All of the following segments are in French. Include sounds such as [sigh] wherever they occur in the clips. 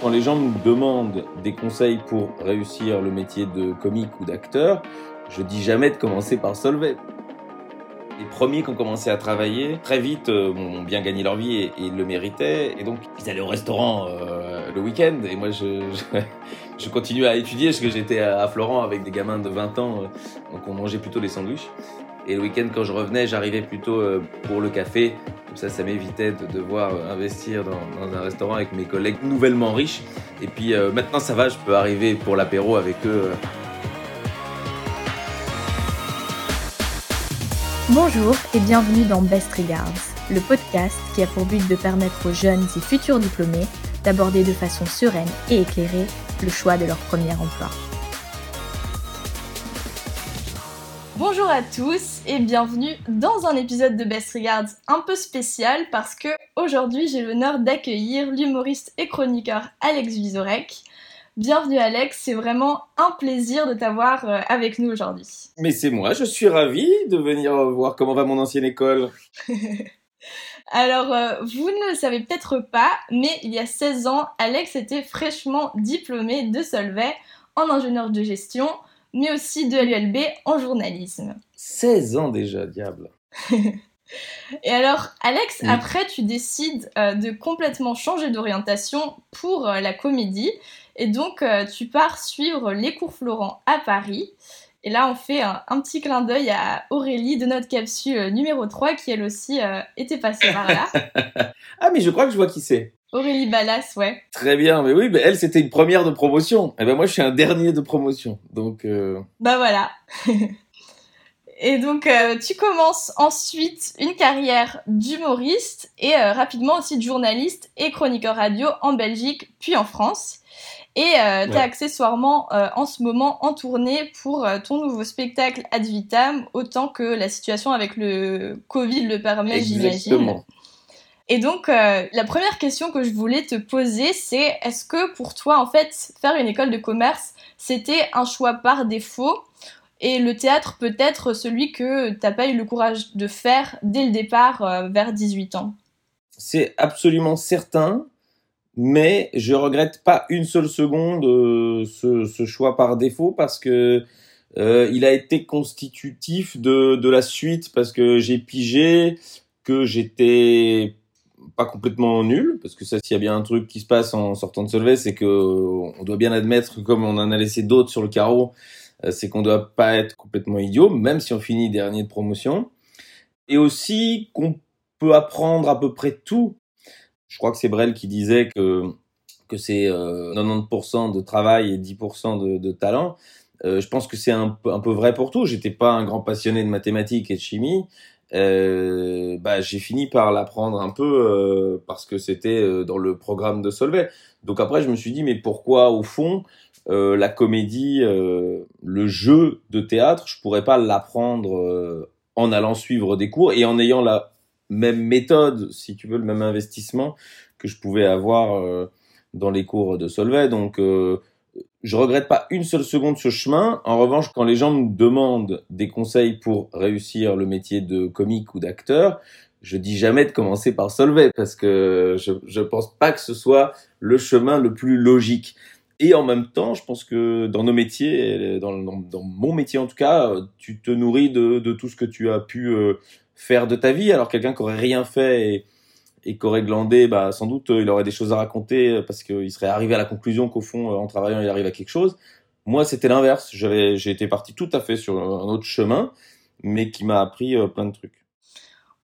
Quand les gens nous demandent des conseils pour réussir le métier de comique ou d'acteur, je dis jamais de commencer par Solvay. Les premiers qui ont commencé à travailler, très vite, euh, ont bien gagné leur vie et, et le méritaient. Et donc, ils allaient au restaurant euh, le week-end. Et moi, je, je, [laughs] je continuais à étudier parce que j'étais à Florent avec des gamins de 20 ans. euh, donc, on mangeait plutôt des sandwichs. Et le week-end, quand je revenais, j'arrivais plutôt euh, pour le café. Comme ça, ça m'évitait de devoir euh, investir dans, un restaurant avec mes collègues nouvellement riches. Et puis euh, maintenant, ça va, je peux arriver pour l'apéro avec eux. Bonjour et bienvenue dans Best Regards, le podcast qui a pour but de permettre aux jeunes et futurs diplômés d'aborder de façon sereine et éclairée le choix de leur premier emploi. Bonjour à tous et bienvenue dans un épisode de Best Regards un peu spécial parce que aujourd'hui j'ai l'honneur d'accueillir l'humoriste et chroniqueur Alex Vizorek. Bienvenue Alex, c'est vraiment un plaisir de t'avoir euh, avec nous aujourd'hui. Mais c'est moi, je suis ravi de venir voir comment va mon ancienne école. [laughs] Alors, euh, vous ne le savez peut-être pas, mais il y a 16 ans, Alex était fraîchement diplômé de Solvay en ingénieur de gestion, mais aussi de l'ULB en journalisme. 16 ans déjà, diable. [laughs] Et alors, Alex, Oui. après, tu décides euh, de complètement changer d'orientation pour euh, la comédie. Et donc, euh, tu pars suivre les cours Florent à Paris. Et là, on fait un, un petit clin d'œil à Aurélie de notre capsule numéro 3, qui elle aussi était passée par là. [laughs] Ah, mais je crois que je vois qui c'est. Aurélie Ballas, ouais. Très bien, mais oui, mais elle, c'était une première de promotion. Et ben moi, je suis un dernier de promotion. Donc, euh, Bah voilà. [laughs] Et donc, euh, tu commences ensuite une carrière d'humoriste et euh, rapidement aussi de journaliste et chroniqueur radio en Belgique puis en France. Et euh, t'es Ouais. accessoirement euh, en ce moment en tournée pour euh, ton nouveau spectacle Ad Vitam, autant que la situation avec le Covid le permet, j'imagine. exactement. Et donc, euh, la première question que je voulais te poser, c'est est-ce que pour toi, en fait, faire une école de commerce, c'était un choix par défaut? Et le théâtre peut être celui que t'as pas eu le courage de faire dès le départ euh, vers 18 ans. C'est absolument certain, mais je regrette pas une seule seconde euh, ce, choix par défaut parce que il a été constitutif de, de la suite parce que j'ai pigé que j'étais pas complètement nul parce que ça s'il y a bien un truc qui se passe en sortant de Solvay c'est que euh, on doit bien admettre comme on en a laissé d'autres sur le carreau euh, c'est qu'on doit pas être complètement idiot même si on finit dernier de promotion et aussi qu'on peut apprendre à peu près tout je crois que c'est Brel qui disait que que c'est euh, 90% de travail et 10% de, talent. Euh, je pense que c'est un, un peu vrai pour tout. J'étais pas un grand passionné de mathématiques et de chimie. Euh, bah, j'ai fini par l'apprendre un peu euh, parce que c'était euh, dans le programme de Solvay. Donc après, je me suis dit, mais pourquoi au fond euh, la comédie, euh, le jeu de théâtre, je pourrais pas l'apprendre euh, en allant suivre des cours et en ayant la même méthode, si tu veux, le même investissement que je pouvais avoir dans les cours de Solvay. Donc, je regrette pas une seule seconde ce chemin. En revanche, quand les gens me demandent des conseils pour réussir le métier de comique ou d'acteur, je dis jamais de commencer par Solvay parce que je, je pense pas que ce soit le chemin le plus logique. Et en même temps, je pense que dans nos métiers, dans, mon métier en tout cas, tu te nourris de, de tout ce que tu as pu euh, faire de ta vie. Alors quelqu'un qui aurait rien fait et, et qui aurait glandé, bah, sans doute euh, il aurait des choses à raconter euh, parce qu'il serait arrivé à la conclusion qu'au fond, euh, en travaillant, il arrive à quelque chose. Moi, c'était l'inverse. J'ai été parti tout à fait sur un autre chemin, mais qui m'a appris plein de trucs.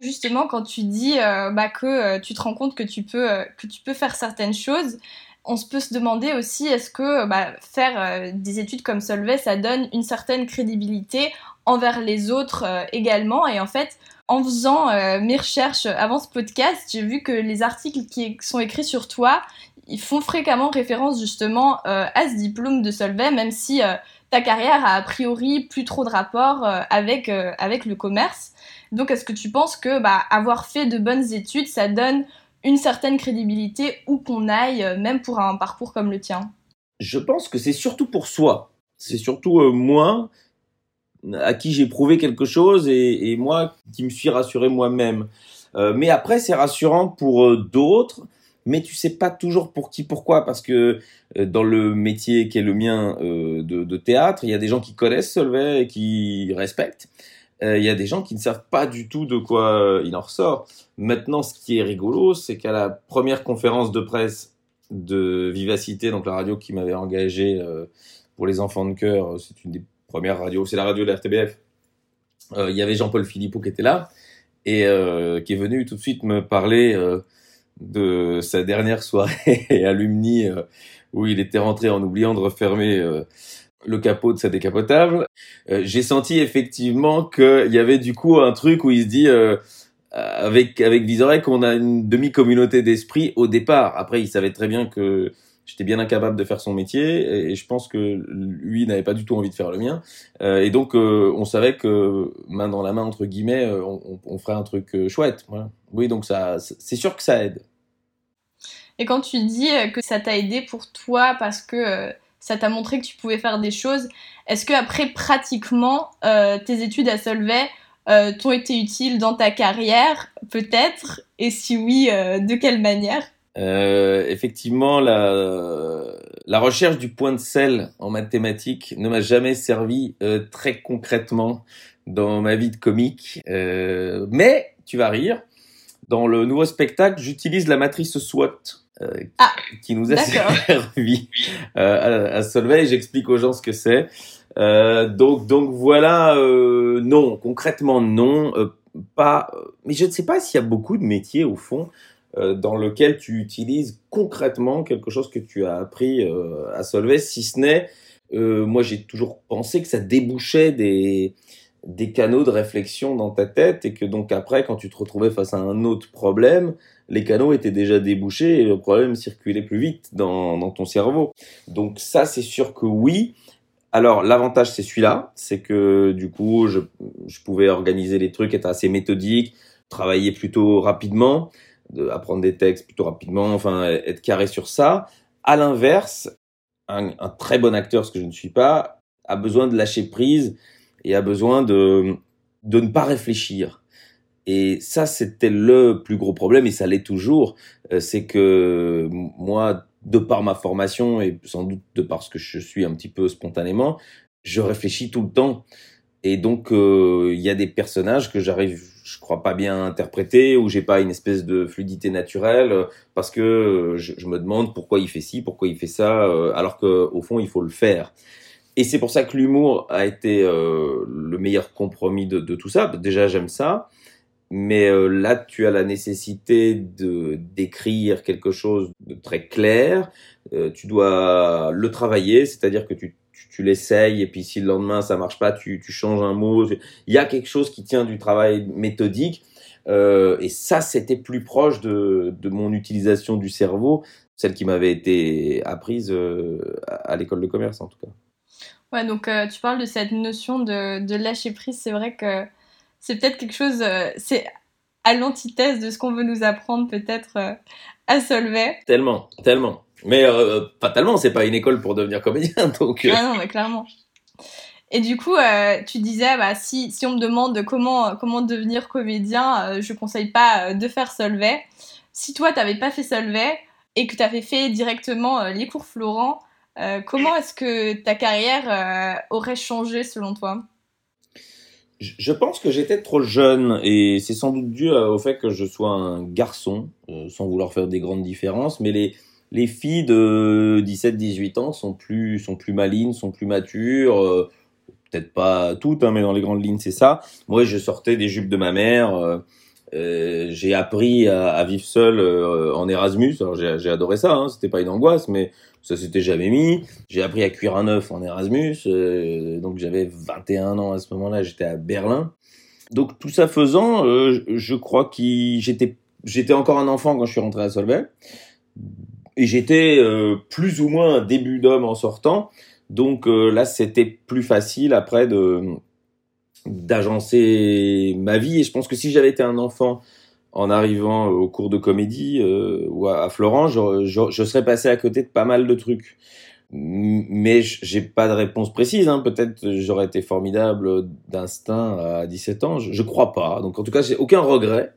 Justement, quand tu dis bah, que tu te rends compte que tu peux, que tu peux faire certaines choses, on peut se demander aussi est-ce que bah, faire des études comme Solvay, ça donne une certaine crédibilité envers les autres également? Et en fait, en faisant euh, mes recherches avant ce podcast, j'ai vu que les articles qui sont écrits sur toi, ils font fréquemment référence justement euh, à ce diplôme de Solvay, même si euh, ta carrière a a priori plus trop de rapport avec, avec le commerce. Donc, est-ce que tu penses que bah, avoir fait de bonnes études, ça donne une certaine crédibilité où qu'on aille, même pour un parcours comme le tien? Je pense que c'est surtout pour soi. C'est surtout moi à qui j'ai prouvé quelque chose et, et moi qui me suis rassuré moi-même. Euh, mais après, c'est rassurant pour euh, d'autres mais tu sais pas toujours pour qui, pourquoi, parce que euh, dans le métier qui est le mien euh, de, de, théâtre, il y a des gens qui connaissent Solvay et qui respectent. Euh, il y a des gens qui ne savent pas du tout de quoi il en ressort. Maintenant, ce qui est rigolo, c'est qu'à la première conférence de presse de Vivacité, donc la radio qui m'avait engagé pour les enfants de cœur, c'est une des premières radios, c'est la radio de la RTBF. il y avait Jean-Paul Philippot qui était là et qui est venu tout de suite me parler de sa dernière soirée [laughs] à Lumni euh, où il était rentré en oubliant de refermer euh, le capot de sa décapotable. Euh, j'ai senti effectivement qu'il y avait du coup un truc où il se dit avec avec Visorek qu'on a une demi-communauté d'esprit au départ. Après, il savait très bien que j'étais bien incapable de faire son métier et, je pense que lui n'avait pas du tout envie de faire le mien. et donc, on savait que main dans la main entre guillemets, on, on, ferait un truc chouette. Oui, donc ça, c'est sûr que ça aide. Et quand tu dis euh, que ça t'a aidé pour toi parce que euh, ça t'a montré que tu pouvais faire des choses, est-ce que après pratiquement euh, tes études à Solvay t'ont été utiles dans ta carrière, peut-être? Et si oui, de quelle manière? Effectivement, la, la recherche du point de sel en mathématiques ne m'a jamais servi très concrètement dans ma vie de comique. mais tu vas rire, dans le nouveau spectacle, j'utilise la matrice SWOT. Euh, ah, qui nous a servi euh, à, à Solvay. J'explique aux gens ce que c'est. Euh, donc, donc voilà, euh, non, concrètement non, euh, pas. Mais je ne sais pas s'il y a beaucoup de métiers au fond dans lequel tu utilises concrètement quelque chose que tu as appris à Solvay, si ce n'est, moi j'ai toujours pensé que ça débouchait des des canaux de réflexion dans ta tête et que donc après, quand tu te retrouvais face à un autre problème, les canaux étaient déjà débouchés et le problème circulait plus vite dans, dans ton cerveau. Donc ça, c'est sûr que oui. Alors l'avantage, c'est celui-là, c'est que du coup, je, je pouvais organiser les trucs, être assez méthodique, travailler plutôt rapidement, de, apprendre des textes plutôt rapidement, enfin être carré sur ça. À l'inverse, un, un très bon acteur, ce que je ne suis pas, a besoin de lâcher prise et a besoin de, de ne pas réfléchir. Et ça, c'était le plus gros problème, et ça l'est toujours, euh, c'est que moi, de par ma formation, et sans doute de par ce que je suis un petit peu spontanément, je réfléchis tout le temps. Et donc, euh, il y a des personnages que j'arrive, je crois pas bien interpréter, ou j'ai pas une espèce de fluidité naturelle, parce que je, je, me demande pourquoi il fait ci, pourquoi il fait ça, euh, alors qu'au fond, il faut le faire. Et c'est pour ça que l'humour a été euh, le meilleur compromis de, de tout ça. Déjà, j'aime ça. Mais euh, là, tu as la nécessité de d'écrire quelque chose de très clair. Euh, tu dois le travailler, c'est-à-dire que tu, tu, l'essayes et puis si le lendemain ça marche pas, tu, tu changes un mot. Il y a quelque chose qui tient du travail méthodique. Euh, et ça, c'était plus proche de, de mon utilisation du cerveau, celle qui m'avait été apprise à l'école de commerce en tout cas. Ouais, donc tu parles de cette notion de, de lâcher prise. C'est vrai que c'est peut-être quelque chose, euh, c'est à l'antithèse de ce qu'on veut nous apprendre peut-être euh, à Solvay. Tellement, tellement. Mais pas tellement, c'est pas une école pour devenir comédien, [laughs] donc. Ah non, mais clairement. Et du coup, tu disais, bah, si, si on me demande comment, comment devenir comédien, je conseille pas de faire Solvay. Si toi, t'avais pas fait Solvay et que tu avais fait directement les cours Florent, euh, comment est-ce que ta carrière euh, aurait changé selon toi? Je pense que j'étais trop jeune et c'est sans doute dû au fait que je sois un garçon, euh, sans vouloir faire des grandes différences, mais les, les filles de 17-18 ans sont plus, sont plus malines, sont plus matures, peut-être pas toutes, hein, mais dans les grandes lignes c'est ça. Moi je sortais des jupes de ma mère, euh, j'ai appris à, vivre seul euh, en Erasmus. Alors j'ai adoré ça, hein, c'était pas une angoisse, mais ça s'était jamais mis. J'ai appris à cuire un œuf en Erasmus, euh, donc j'avais 21 ans à ce moment-là, j'étais à Berlin. Donc tout ça faisant, je crois que j'étais encore un enfant quand je suis rentré à Solvay, et j'étais plus ou moins un début d'homme en sortant. Donc là, c'était plus facile après de d'agencer ma vie. Et je pense que si j'avais été un enfant en arrivant au cours de comédie euh, ou à, Florent, je, je, serais passé à côté de pas mal de trucs. Mais j'ai pas de réponse précise. Hein. Peut-être j'aurais été formidable d'instinct à 17 ans. Je, je crois pas. Donc en tout cas, j'ai aucun regret.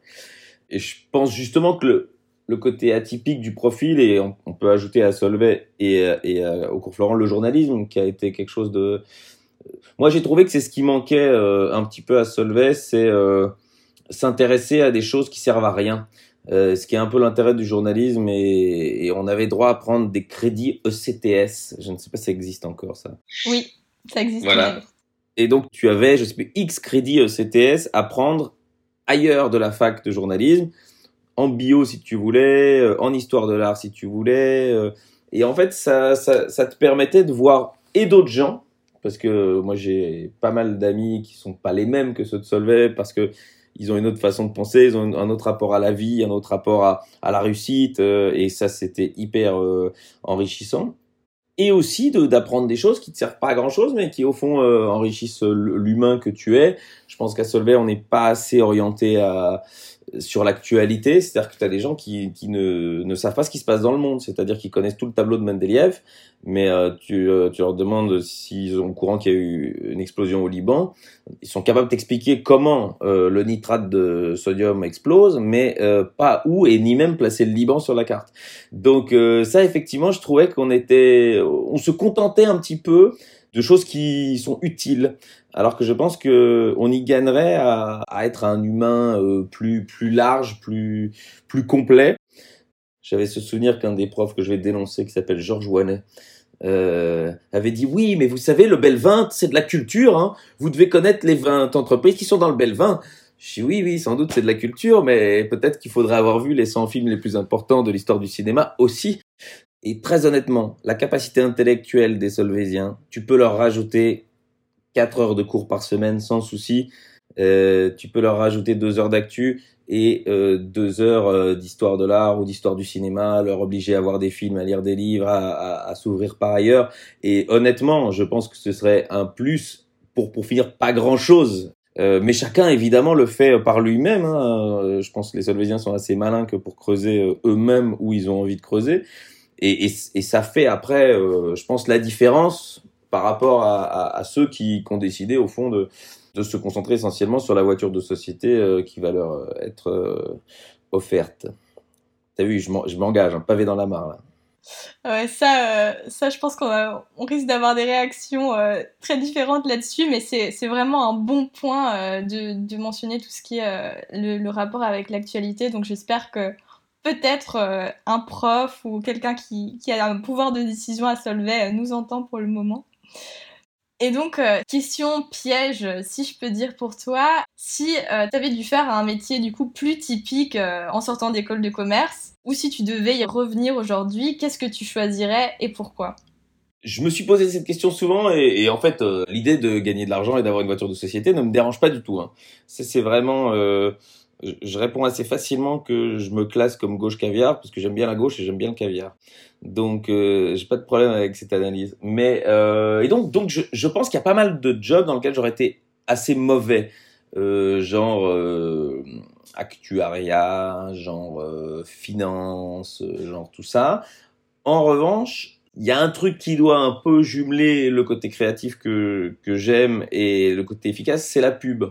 Et je pense justement que le, le côté atypique du profil et on, peut ajouter à Solvay et, et au cours Florent le journalisme qui a été quelque chose de moi j'ai trouvé que c'est ce qui manquait un petit peu à Solvay c'est s'intéresser à des choses qui servent à rien euh, ce qui est un peu l'intérêt du journalisme et, on avait droit à prendre des crédits ECTS. Je ne sais pas si ça existe encore ça. Oui, ça existe. Voilà. Et donc tu avais, je sais plus, X crédits ECTS à prendre ailleurs de la fac de journalisme, en bio si tu voulais, euh, en histoire de l'art si tu voulais. Euh. et en fait, ça, ça, ça te permettait de voir et d'autres gens, parce que moi j'ai pas mal d'amis qui sont pas les mêmes que ceux de Solvay, parce que ils ont une autre façon de penser, ils ont un autre rapport à la vie, un autre rapport à, à la réussite, euh, et ça c'était hyper euh, enrichissant. Et aussi d'apprendre des choses qui te servent pas à grand chose, mais qui au fond euh, enrichissent l'humain que tu es. Je pense qu'à Solvay, on n'est pas assez orienté à, sur l'actualité, c'est-à-dire que tu as des gens qui, qui ne, ne, savent pas ce qui se passe dans le monde, c'est-à-dire qu'ils connaissent tout le tableau de Mendeleïev, mais euh, tu, euh, tu leur demandes s'ils ont au courant qu'il y a eu une explosion au Liban, ils sont capables d'expliquer comment euh, le nitrate de sodium explose, mais pas où et ni même placer le Liban sur la carte. Donc ça, effectivement, je trouvais qu'on était, on se contentait un petit peu de choses qui sont utiles. Alors que je pense que on y gagnerait à, être un humain euh, plus plus large, plus plus complet. J'avais ce souvenir qu'un des profs que je vais dénoncer, qui s'appelle Georges Wanet, euh, avait dit oui, mais vous savez, le bel c'est de la culture. Hein. Vous devez connaître les 20 entreprises qui sont dans le bel vin. Je dis oui, oui, sans doute c'est de la culture, mais peut-être qu'il faudrait avoir vu les 100 films les plus importants de l'histoire du cinéma aussi. Et très honnêtement, la capacité intellectuelle des Solvésiens, tu peux leur rajouter 4 heures de cours par semaine sans souci. Euh, tu peux leur rajouter 2 heures d'actu et euh, 2 heures euh, d'histoire de l'art ou d'histoire du cinéma, leur obliger à voir des films, à lire des livres, à, s'ouvrir par ailleurs. Et honnêtement, je pense que ce serait un plus pour, pour finir pas grand-chose. Euh, mais chacun, évidemment, le fait par lui-même. Hein. Euh, je pense que les Solvésiens sont assez malins que pour creuser euh, eux-mêmes où ils ont envie de creuser et, ça fait après, euh, je pense, la différence par rapport à, ceux qui, ont décidé au fond de, se concentrer essentiellement sur la voiture de société euh, qui va leur euh, être offerte. T'as vu, je m'engage, un pavé dans la mare là. Ouais, ça, ça, je pense qu'on on risque d'avoir des réactions très différentes là-dessus, mais c'est vraiment un bon point de, mentionner tout ce qui est le, rapport avec l'actualité. Donc j'espère que peut-être euh, un prof ou quelqu'un qui, a un pouvoir de décision à Solvay euh, nous entend pour le moment. Et donc, euh, question piège, si je peux dire pour toi, si euh, tu avais dû faire un métier du coup plus typique en sortant d'école de commerce, ou si tu devais y revenir aujourd'hui, qu'est-ce que tu choisirais et pourquoi? Je me suis posé cette question souvent et, et en fait l'idée de gagner de l'argent et d'avoir une voiture de société ne me dérange pas du tout. Hein. C'est vraiment je réponds assez facilement que je me classe comme gauche caviar parce que j'aime bien la gauche et j'aime bien le caviar. Donc euh, j'ai pas de problème avec cette analyse. Mais euh, et donc donc je, je pense qu'il y a pas mal de jobs dans lesquels j'aurais été assez mauvais, euh, genre euh, actuariat, genre finance, genre tout ça. En revanche, il y a un truc qui doit un peu jumeler le côté créatif que que j'aime et le côté efficace, c'est la pub.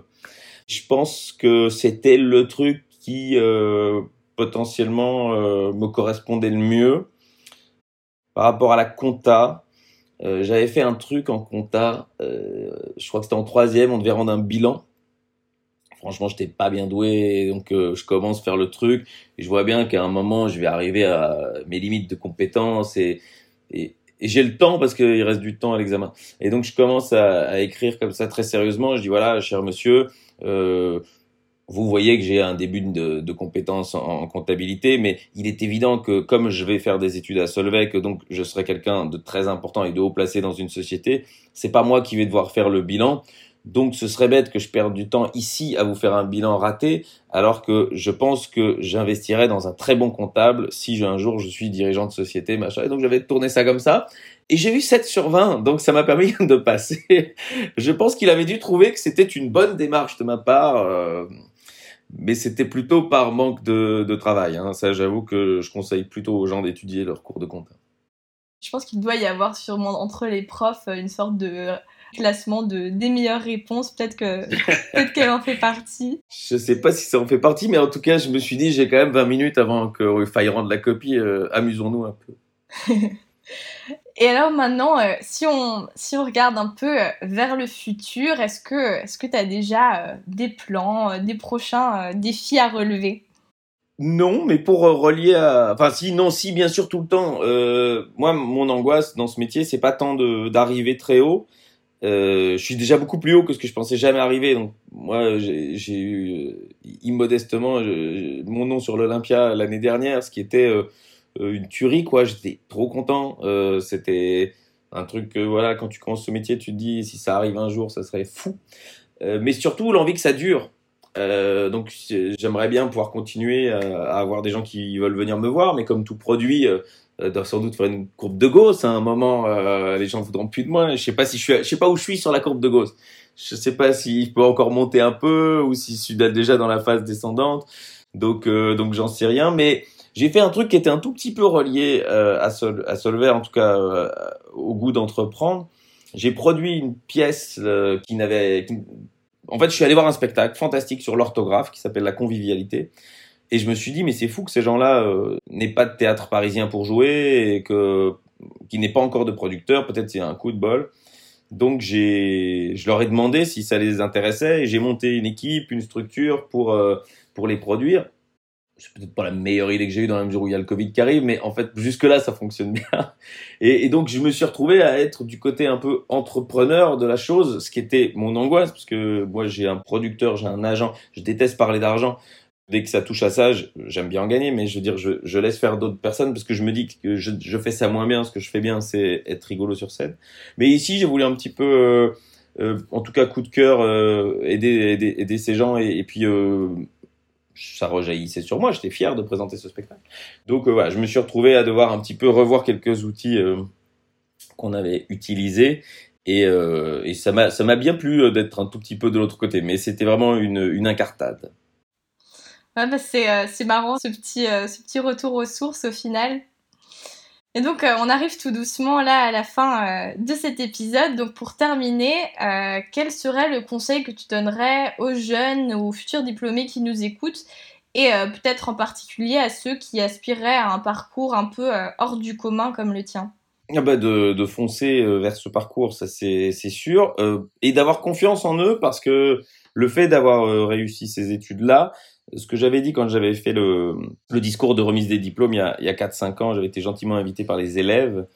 Je pense que c'était le truc qui euh, potentiellement euh, me correspondait le mieux. Par rapport à la compta, euh, j'avais fait un truc en compta, euh, je crois que c'était en troisième, on devait rendre un bilan. Franchement, j'étais pas bien doué, donc euh, je commence à faire le truc, et je vois bien qu'à un moment, je vais arriver à mes limites de compétences, et, et, j'ai le temps parce qu'il reste du temps à l'examen. Et donc, je commence à, à, écrire comme ça très sérieusement, je dis, voilà, cher monsieur, euh, vous voyez que j'ai un début de, de compétences en, en, comptabilité, mais il est évident que comme je vais faire des études à Solvay, que donc je serai quelqu'un de très important et de haut placé dans une société, c'est pas moi qui vais devoir faire le bilan. Donc ce serait bête que je perde du temps ici à vous faire un bilan raté, alors que je pense que j'investirais dans un très bon comptable si un jour je suis dirigeant de société, machin. Et donc j'avais tourné ça comme ça. Et j'ai eu 7 sur 20, donc ça m'a permis [laughs] de passer. je pense qu'il avait dû trouver que c'était une bonne démarche de ma part. Euh, mais c'était plutôt par manque de, travail. Hein. Ça, j'avoue que je conseille plutôt aux gens d'étudier leur cours de compte. Je pense qu'il doit y avoir sûrement entre les profs une sorte de classement de, des meilleures réponses. Peut-être que [laughs] peut qu'elle en fait partie. Je sais pas si ça en fait partie, mais en tout cas, je me suis dit, j'ai quand même 20 minutes avant qu'il faille rendre la copie. Euh, amusons-nous un peu. [laughs] Et alors maintenant, euh, si, on, si on regarde un peu euh, vers le futur, est-ce que est-ce que tu as déjà des plans, des prochains défis à relever? Non, mais pour relier à, enfin si, non, si, bien sûr, tout le temps. moi, mon angoisse dans ce métier, c'est pas tant d'arriver très haut, euh, je suis déjà beaucoup plus haut que ce que je pensais jamais arriver. Donc moi, j'ai eu euh, immodestement mon nom sur l'Olympia l'année dernière, ce qui était euh, une tuerie quoi. J'étais trop content. C'était un truc voilà, quand tu commences ce métier, tu te dis si ça arrive un jour, ça serait fou. mais surtout l'envie que ça dure. donc j'aimerais bien pouvoir continuer à, avoir des gens qui veulent venir me voir, mais comme tout produit, euh, sans doute faire une courbe de Gauss. À un moment, euh, les gens voudront plus de moi. Je sais pas si je suis, je sais pas où je suis sur la courbe de Gauss. Je sais pas si je peux encore monter un peu ou si je suis déjà dans la phase descendante. Donc, euh, donc j'en sais rien. Mais j'ai fait un truc qui était un tout petit peu relié euh, à, Sol, à Solvay, en tout cas euh, au goût d'entreprendre. J'ai produit une pièce qui n'avait, en fait, je suis allé voir un spectacle fantastique sur l'orthographe qui s'appelle La convivialité. Et je me suis dit, mais c'est fou que ces gens-là euh, n'aient pas de théâtre parisien pour jouer et que qu'il n'ait pas encore de producteur. Peut-être c'est un coup de bol. Donc j'ai, je leur ai demandé si ça les intéressait et j'ai monté une équipe, une structure pour euh, pour les produire. C'est peut-être pas la meilleure idée que j'ai eue dans la mesure où il y a le Covid qui arrive, mais en fait jusque là ça fonctionne [laughs] bien. Et, et, donc je me suis retrouvé à être du côté un peu entrepreneur de la chose, ce qui était mon angoisse parce que moi j'ai un producteur, j'ai un agent, je déteste parler d'argent. Dès que ça touche à ça, j'aime bien en gagner, mais je veux dire, je, je laisse faire d'autres personnes parce que je me dis que je, je, fais ça moins bien. Ce que je fais bien, c'est être rigolo sur scène. Mais ici, j'ai voulu un petit peu, euh, euh, en tout cas, coup de cœur, euh, aider, aider, aider, ces gens et, puis ça rejaillissait sur moi. J'étais fier de présenter ce spectacle. Donc voilà, je me suis retrouvé à devoir un petit peu revoir quelques outils qu'on avait utilisés et, euh, et ça m'a ça m'a bien plu d'être un tout petit peu de l'autre côté, mais c'était vraiment une, une incartade. Ouais, bah c'est, euh, c'est marrant ce petit, euh, ce petit retour aux sources au final. Et donc euh, on arrive tout doucement là à la fin de cet épisode. Donc pour terminer, quel serait le conseil que tu donnerais aux jeunes aux futurs diplômés qui nous écoutent et peut-être en particulier à ceux qui aspireraient à un parcours un peu hors du commun comme le tien? Ah bah de, de foncer vers ce parcours, ça c'est, c'est sûr, et d'avoir confiance en eux parce que le fait d'avoir réussi ces études-là, ce que j'avais dit quand j'avais fait le, le, discours de remise des diplômes il y a, il y a 4-5 ans, j'avais été gentiment invité par les élèves.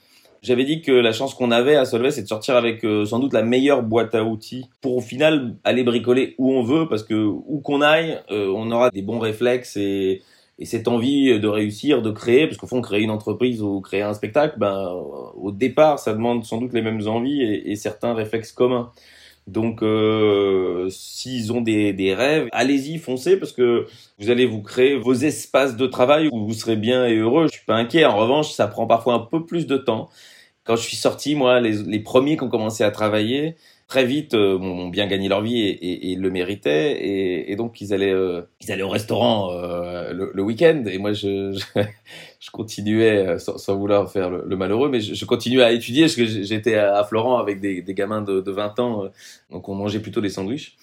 J'avais dit que la chance qu'on avait à Solvay, c'est de sortir avec euh, sans doute la meilleure boîte à outils pour au final aller bricoler où on veut, parce que où qu'on aille, euh, on aura des bons réflexes et, et cette envie de réussir, de créer, parce qu'au fond, créer une entreprise ou créer un spectacle, ben, au départ, ça demande sans doute les mêmes envies et, et certains réflexes communs. Donc, euh, s'ils ont des, des rêves, allez-y, foncez, parce que vous allez vous créer vos espaces de travail où vous serez bien et heureux. Je suis pas inquiet. En revanche, ça prend parfois un peu plus de temps. Quand je suis sorti, moi, les, les premiers qui ont commencé à travailler, très vite euh, ont bien gagné leur vie et, et, et le méritaient. Et, et, donc ils allaient euh, ils allaient au restaurant euh, le, le week-end. Et moi je, je, [laughs] je continuais euh, sans, sans, vouloir faire le, le malheureux mais je, je, continuais à étudier parce que j'étais à, Florent avec des, des gamins de, de 20 ans euh, donc on mangeait plutôt des sandwichs.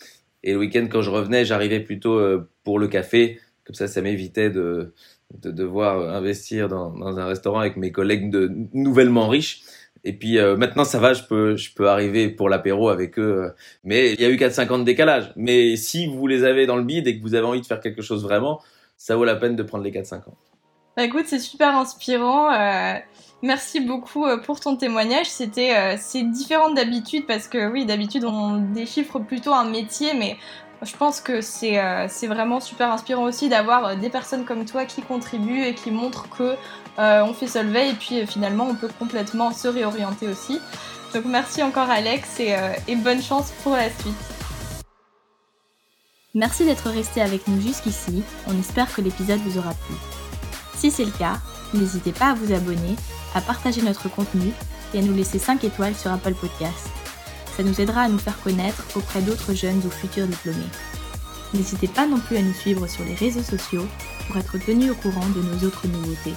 Et le week-end quand je revenais j'arrivais plutôt pour le café. Comme ça ça m'évitait de de devoir investir dans, dans un restaurant avec mes collègues de nouvellement riches et puis euh, maintenant ça va, je peux je peux arriver pour l'apéro avec eux. Euh. Mais il y a eu 4-5 ans de décalage. Mais si vous les avez dans le bide et que vous avez envie de faire quelque chose vraiment, ça vaut la peine de prendre les 4-5 ans. Bah écoute, c'est super inspirant. Euh, merci beaucoup pour ton témoignage. C'était c'est différent d'habitude parce que oui, d'habitude on déchiffre plutôt un métier, mais je pense que c'est euh, vraiment super inspirant aussi d'avoir des personnes comme toi qui contribuent et qui montrent que euh, on fait Solvay et puis euh, finalement on peut complètement se réorienter aussi. Donc merci encore Alex et, euh, et bonne chance pour la suite. Merci d'être resté avec nous jusqu'ici, on espère que l'épisode vous aura plu. Si c'est le cas, n'hésitez pas à vous abonner, à partager notre contenu et à nous laisser 5 étoiles sur Apple Podcasts. Ça nous aidera à nous faire connaître auprès d'autres jeunes ou futurs diplômés. N'hésitez pas non plus à nous suivre sur les réseaux sociaux pour être tenu au courant de nos autres nouveautés.